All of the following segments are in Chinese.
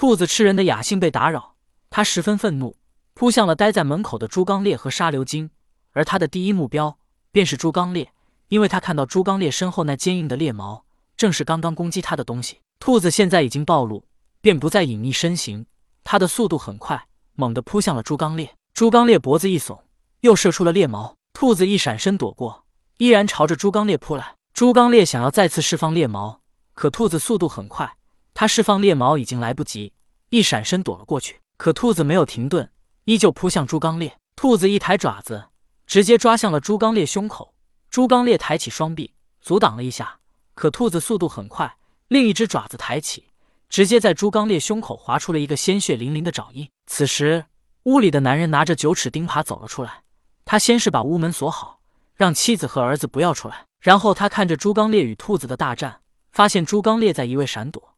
兔子吃人的雅兴被打扰，他十分愤怒，扑向了待在门口的朱刚烈和沙流金。而他的第一目标便是朱刚烈，因为他看到朱刚烈身后那坚硬的猎毛，正是刚刚攻击他的东西。兔子现在已经暴露，便不再隐匿身形，他的速度很快，猛地扑向了朱刚烈。朱刚烈脖子一耸，又射出了猎毛。兔子一闪身躲过，依然朝着朱刚烈扑来。朱刚烈想要再次释放猎毛，可兔子速度很快，他释放猎毛已经来不及，一闪身躲了过去。可兔子没有停顿，依旧扑向朱刚烈。兔子一抬爪子。直接抓向了朱刚烈胸口，朱刚烈抬起双臂阻挡了一下，可兔子速度很快，另一只爪子抬起，直接在朱刚烈胸口划出了一个鲜血淋淋的爪印。此时，屋里的男人拿着九齿钉耙走了出来，他先是把屋门锁好，让妻子和儿子不要出来，然后他看着朱刚烈与兔子的大战，发现朱刚烈在一味闪躲，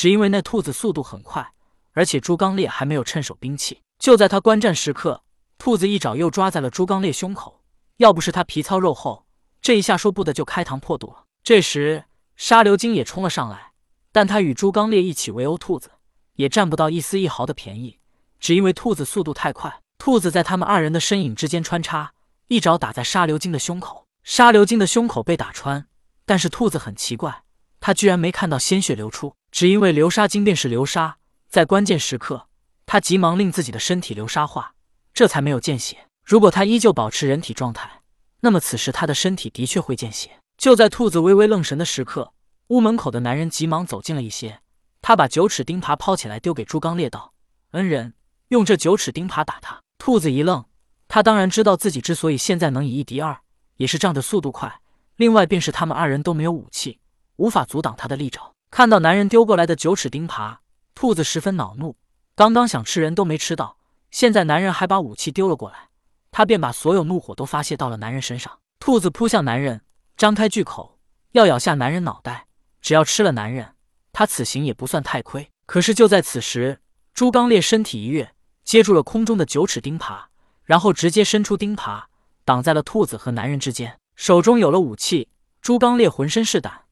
只因为那兔子速度很快，而且朱刚烈还没有趁手兵器。就在他观战时刻。兔子一爪又抓在了朱刚烈胸口，要不是他皮糙肉厚，这一下说不得就开膛破肚了。这时沙流金也冲了上来，但他与朱刚烈一起围殴兔子，也占不到一丝一毫的便宜，只因为兔子速度太快。兔子在他们二人的身影之间穿插，一爪打在沙流金的胸口，沙流金的胸口被打穿，但是兔子很奇怪，他居然没看到鲜血流出，只因为流沙金便是流沙，在关键时刻，他急忙令自己的身体流沙化。这才没有见血。如果他依旧保持人体状态，那么此时他的身体的确会见血。就在兔子微微愣神的时刻，屋门口的男人急忙走近了一些。他把九齿钉耙抛起来，丢给朱刚烈道：“恩人，用这九齿钉耙打他。”兔子一愣，他当然知道自己之所以现在能以一敌二，也是仗着速度快。另外便是他们二人都没有武器，无法阻挡他的利爪。看到男人丢过来的九齿钉耙，兔子十分恼怒。刚刚想吃人都没吃到。现在男人还把武器丢了过来，他便把所有怒火都发泄到了男人身上。兔子扑向男人，张开巨口要咬下男人脑袋。只要吃了男人，他此行也不算太亏。可是就在此时，朱刚烈身体一跃，接住了空中的九齿钉耙，然后直接伸出钉耙挡在了兔子和男人之间。手中有了武器，朱刚烈浑身是胆，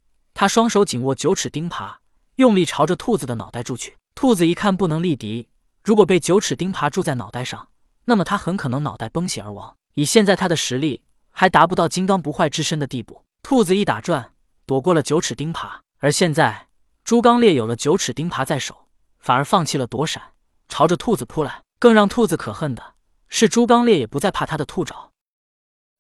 他双手紧握九齿钉耙，用力朝着兔子的脑袋住去。兔子一看不能力敌。如果被九齿钉耙住在脑袋上，那么他很可能脑袋崩血而亡。以现在他的实力，还达不到金刚不坏之身的地步。兔子一打转，躲过了九齿钉耙。而现在，朱刚烈有了九齿钉耙在手，反而放弃了躲闪，朝着兔子扑来。更让兔子可恨的是，朱刚烈也不再怕他的兔爪。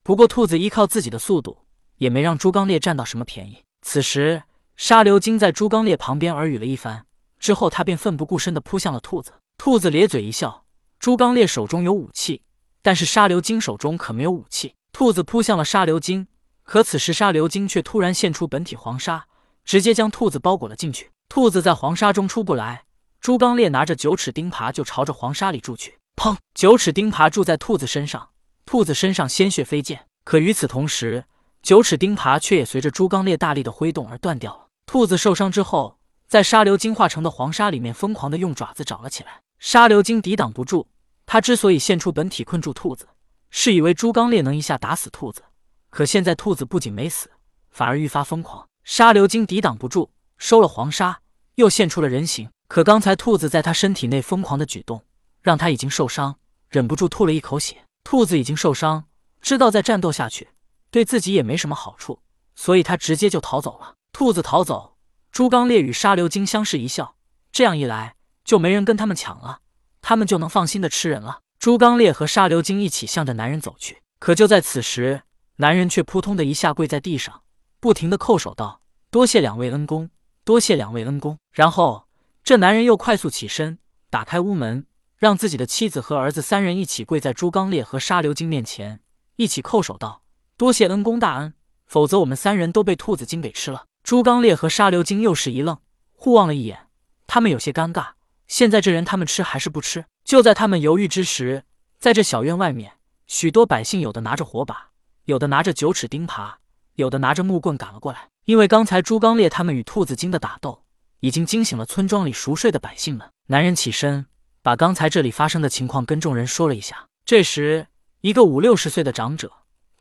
不过，兔子依靠自己的速度，也没让朱刚烈占到什么便宜。此时，沙流金在朱刚烈旁边耳语了一番之后，他便奋不顾身地扑向了兔子。兔子咧嘴一笑，朱刚烈手中有武器，但是沙流金手中可没有武器。兔子扑向了沙流金，可此时沙流金却突然现出本体黄沙，直接将兔子包裹了进去。兔子在黄沙中出不来，朱刚烈拿着九齿钉耙就朝着黄沙里住去。砰！九齿钉耙住在兔子身上，兔子身上鲜血飞溅。可与此同时，九齿钉耙却也随着朱刚烈大力的挥动而断掉了。兔子受伤之后，在沙流精化成的黄沙里面疯狂的用爪子找了起来。沙流精抵挡不住，他之所以现出本体困住兔子，是以为朱刚烈能一下打死兔子。可现在兔子不仅没死，反而愈发疯狂。沙流精抵挡不住，收了黄沙，又现出了人形。可刚才兔子在他身体内疯狂的举动，让他已经受伤，忍不住吐了一口血。兔子已经受伤，知道再战斗下去对自己也没什么好处，所以他直接就逃走了。兔子逃走，朱刚烈与沙流金相视一笑，这样一来。就没人跟他们抢了，他们就能放心的吃人了。朱刚烈和沙流金一起向着男人走去，可就在此时，男人却扑通的一下跪在地上，不停的叩首道：“多谢两位恩公，多谢两位恩公。”然后这男人又快速起身，打开屋门，让自己的妻子和儿子三人一起跪在朱刚烈和沙流金面前，一起叩首道：“多谢恩公大恩，否则我们三人都被兔子精给吃了。”朱刚烈和沙流金又是一愣，互望了一眼，他们有些尴尬。现在这人他们吃还是不吃？就在他们犹豫之时，在这小院外面，许多百姓有的拿着火把，有的拿着九齿钉耙，有的拿着木棍赶了过来。因为刚才朱刚烈他们与兔子精的打斗，已经惊醒了村庄里熟睡的百姓们。男人起身，把刚才这里发生的情况跟众人说了一下。这时，一个五六十岁的长者，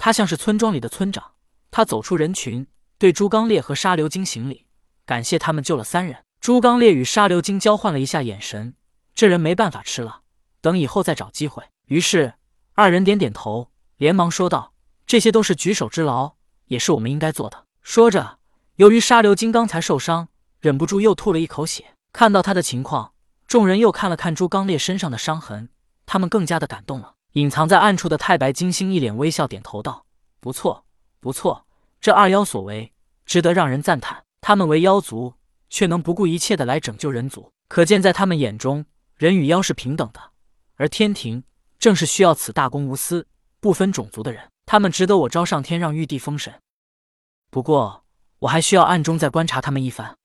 他像是村庄里的村长，他走出人群，对朱刚烈和沙流金行礼，感谢他们救了三人。朱刚烈与沙流金交换了一下眼神，这人没办法吃了，等以后再找机会。于是二人点点头，连忙说道：“这些都是举手之劳，也是我们应该做的。”说着，由于沙流金刚才受伤，忍不住又吐了一口血。看到他的情况，众人又看了看朱刚烈身上的伤痕，他们更加的感动了。隐藏在暗处的太白金星一脸微笑，点头道：“不错，不错，这二妖所为，值得让人赞叹。他们为妖族，却能不顾一切的来拯救人族，可见在他们眼中，人与妖是平等的。而天庭正是需要此大公无私、不分种族的人，他们值得我招上天，让玉帝封神。不过，我还需要暗中再观察他们一番。”